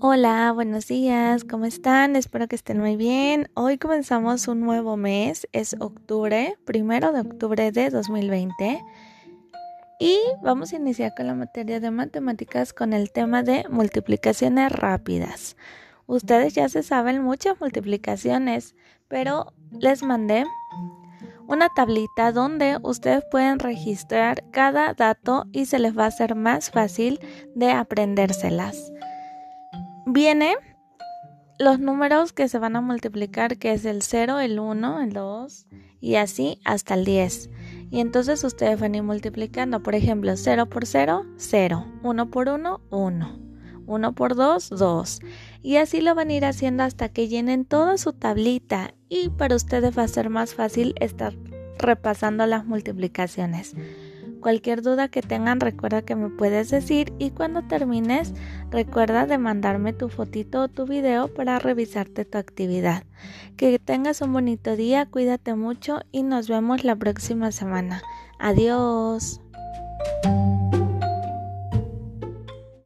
Hola, buenos días, ¿cómo están? Espero que estén muy bien. Hoy comenzamos un nuevo mes, es octubre, primero de octubre de 2020. Y vamos a iniciar con la materia de matemáticas con el tema de multiplicaciones rápidas. Ustedes ya se saben muchas multiplicaciones, pero les mandé una tablita donde ustedes pueden registrar cada dato y se les va a hacer más fácil de aprendérselas viene los números que se van a multiplicar, que es el 0, el 1, el 2 y así hasta el 10. Y entonces ustedes van a ir multiplicando, por ejemplo, 0 por 0, 0, 1 por 1, 1, 1 por 2, 2. Y así lo van a ir haciendo hasta que llenen toda su tablita y para ustedes va a ser más fácil estar repasando las multiplicaciones. Cualquier duda que tengan recuerda que me puedes decir y cuando termines recuerda de mandarme tu fotito o tu video para revisarte tu actividad. Que tengas un bonito día, cuídate mucho y nos vemos la próxima semana. Adiós.